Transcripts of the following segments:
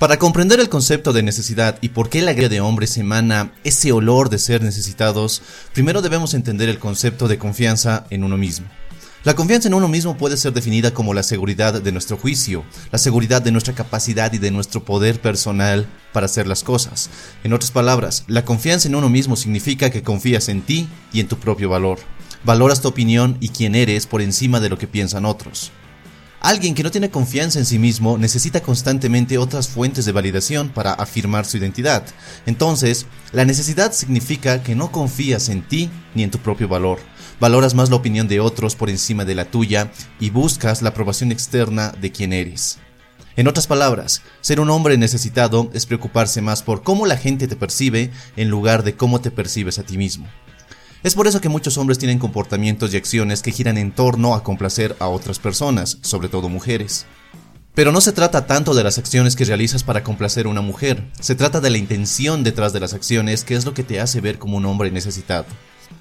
Para comprender el concepto de necesidad y por qué la guía de hombres emana ese olor de ser necesitados, primero debemos entender el concepto de confianza en uno mismo. La confianza en uno mismo puede ser definida como la seguridad de nuestro juicio, la seguridad de nuestra capacidad y de nuestro poder personal para hacer las cosas. En otras palabras, la confianza en uno mismo significa que confías en ti y en tu propio valor. Valoras tu opinión y quién eres por encima de lo que piensan otros. Alguien que no tiene confianza en sí mismo necesita constantemente otras fuentes de validación para afirmar su identidad. Entonces, la necesidad significa que no confías en ti ni en tu propio valor. Valoras más la opinión de otros por encima de la tuya y buscas la aprobación externa de quien eres. En otras palabras, ser un hombre necesitado es preocuparse más por cómo la gente te percibe en lugar de cómo te percibes a ti mismo. Es por eso que muchos hombres tienen comportamientos y acciones que giran en torno a complacer a otras personas, sobre todo mujeres. Pero no se trata tanto de las acciones que realizas para complacer a una mujer, se trata de la intención detrás de las acciones que es lo que te hace ver como un hombre necesitado.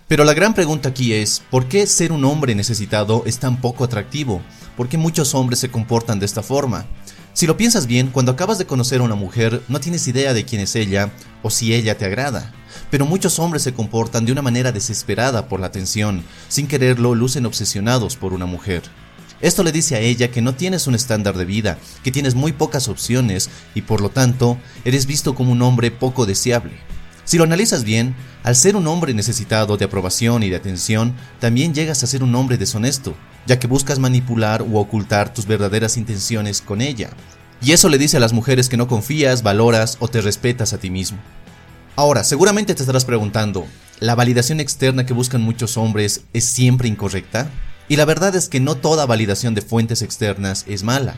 Pero la gran pregunta aquí es, ¿por qué ser un hombre necesitado es tan poco atractivo? ¿Por qué muchos hombres se comportan de esta forma? Si lo piensas bien, cuando acabas de conocer a una mujer, no tienes idea de quién es ella o si ella te agrada. Pero muchos hombres se comportan de una manera desesperada por la atención, sin quererlo lucen obsesionados por una mujer. Esto le dice a ella que no tienes un estándar de vida, que tienes muy pocas opciones y por lo tanto eres visto como un hombre poco deseable. Si lo analizas bien, al ser un hombre necesitado de aprobación y de atención, también llegas a ser un hombre deshonesto, ya que buscas manipular u ocultar tus verdaderas intenciones con ella. Y eso le dice a las mujeres que no confías, valoras o te respetas a ti mismo. Ahora, seguramente te estarás preguntando, ¿la validación externa que buscan muchos hombres es siempre incorrecta? Y la verdad es que no toda validación de fuentes externas es mala.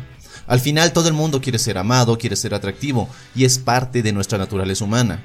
Al final todo el mundo quiere ser amado, quiere ser atractivo, y es parte de nuestra naturaleza humana.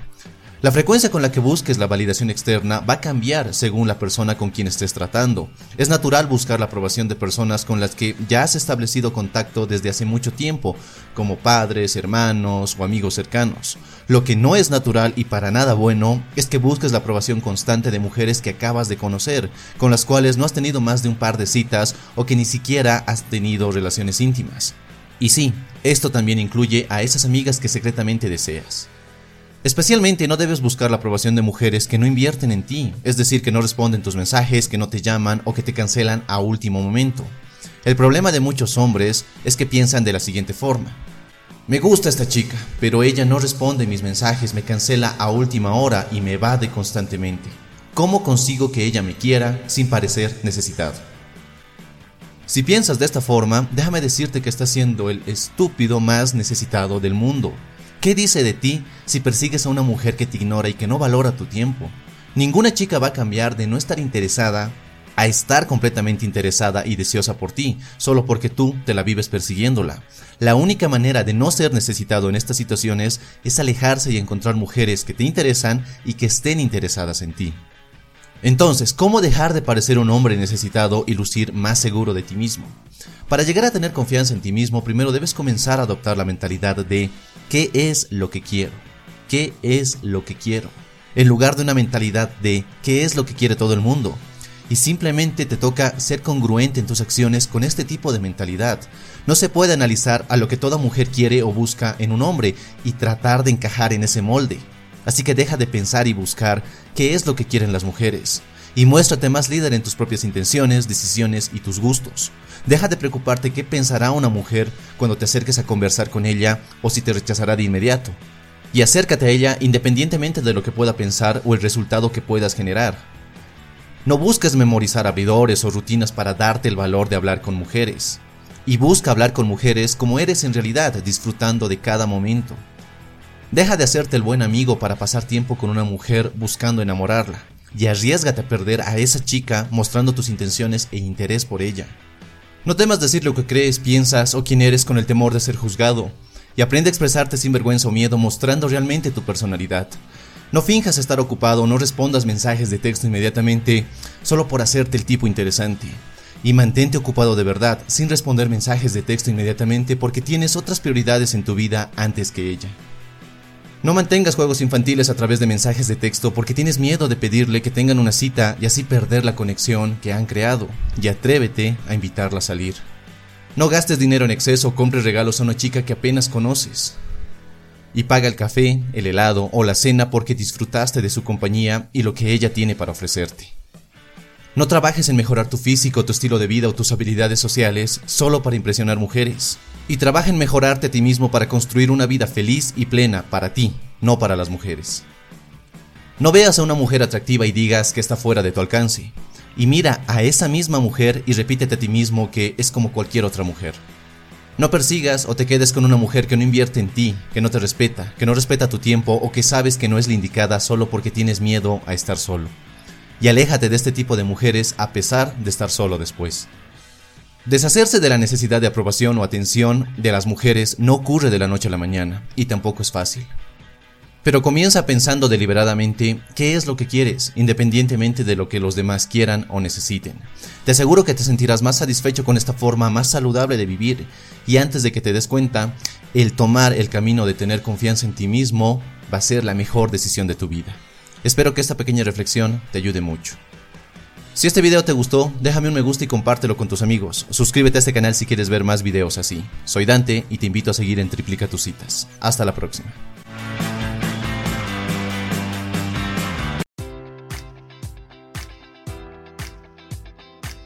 La frecuencia con la que busques la validación externa va a cambiar según la persona con quien estés tratando. Es natural buscar la aprobación de personas con las que ya has establecido contacto desde hace mucho tiempo, como padres, hermanos o amigos cercanos. Lo que no es natural y para nada bueno es que busques la aprobación constante de mujeres que acabas de conocer, con las cuales no has tenido más de un par de citas o que ni siquiera has tenido relaciones íntimas. Y sí, esto también incluye a esas amigas que secretamente deseas. Especialmente no debes buscar la aprobación de mujeres que no invierten en ti, es decir, que no responden tus mensajes, que no te llaman o que te cancelan a último momento. El problema de muchos hombres es que piensan de la siguiente forma. Me gusta esta chica, pero ella no responde mis mensajes, me cancela a última hora y me evade constantemente. ¿Cómo consigo que ella me quiera sin parecer necesitado? Si piensas de esta forma, déjame decirte que estás siendo el estúpido más necesitado del mundo. ¿Qué dice de ti si persigues a una mujer que te ignora y que no valora tu tiempo? Ninguna chica va a cambiar de no estar interesada a estar completamente interesada y deseosa por ti, solo porque tú te la vives persiguiéndola. La única manera de no ser necesitado en estas situaciones es alejarse y encontrar mujeres que te interesan y que estén interesadas en ti. Entonces, ¿cómo dejar de parecer un hombre necesitado y lucir más seguro de ti mismo? Para llegar a tener confianza en ti mismo, primero debes comenzar a adoptar la mentalidad de ¿qué es lo que quiero? ¿Qué es lo que quiero? En lugar de una mentalidad de ¿qué es lo que quiere todo el mundo? Y simplemente te toca ser congruente en tus acciones con este tipo de mentalidad. No se puede analizar a lo que toda mujer quiere o busca en un hombre y tratar de encajar en ese molde. Así que deja de pensar y buscar qué es lo que quieren las mujeres. Y muéstrate más líder en tus propias intenciones, decisiones y tus gustos. Deja de preocuparte qué pensará una mujer cuando te acerques a conversar con ella o si te rechazará de inmediato. Y acércate a ella independientemente de lo que pueda pensar o el resultado que puedas generar. No busques memorizar abridores o rutinas para darte el valor de hablar con mujeres. Y busca hablar con mujeres como eres en realidad, disfrutando de cada momento. Deja de hacerte el buen amigo para pasar tiempo con una mujer buscando enamorarla. Y arriesgate a perder a esa chica mostrando tus intenciones e interés por ella. No temas decir lo que crees, piensas o quién eres con el temor de ser juzgado. Y aprende a expresarte sin vergüenza o miedo mostrando realmente tu personalidad. No finjas estar ocupado, no respondas mensajes de texto inmediatamente solo por hacerte el tipo interesante. Y mantente ocupado de verdad, sin responder mensajes de texto inmediatamente porque tienes otras prioridades en tu vida antes que ella. No mantengas juegos infantiles a través de mensajes de texto porque tienes miedo de pedirle que tengan una cita y así perder la conexión que han creado, y atrévete a invitarla a salir. No gastes dinero en exceso o compres regalos a una chica que apenas conoces. Y paga el café, el helado o la cena porque disfrutaste de su compañía y lo que ella tiene para ofrecerte. No trabajes en mejorar tu físico, tu estilo de vida o tus habilidades sociales solo para impresionar mujeres. Y trabaja en mejorarte a ti mismo para construir una vida feliz y plena para ti, no para las mujeres. No veas a una mujer atractiva y digas que está fuera de tu alcance. Y mira a esa misma mujer y repítete a ti mismo que es como cualquier otra mujer. No persigas o te quedes con una mujer que no invierte en ti, que no te respeta, que no respeta tu tiempo o que sabes que no es la indicada solo porque tienes miedo a estar solo y aléjate de este tipo de mujeres a pesar de estar solo después. Deshacerse de la necesidad de aprobación o atención de las mujeres no ocurre de la noche a la mañana, y tampoco es fácil. Pero comienza pensando deliberadamente qué es lo que quieres, independientemente de lo que los demás quieran o necesiten. Te aseguro que te sentirás más satisfecho con esta forma más saludable de vivir, y antes de que te des cuenta, el tomar el camino de tener confianza en ti mismo va a ser la mejor decisión de tu vida. Espero que esta pequeña reflexión te ayude mucho. Si este video te gustó, déjame un me gusta y compártelo con tus amigos. Suscríbete a este canal si quieres ver más videos así. Soy Dante y te invito a seguir en Triplica tus citas. Hasta la próxima.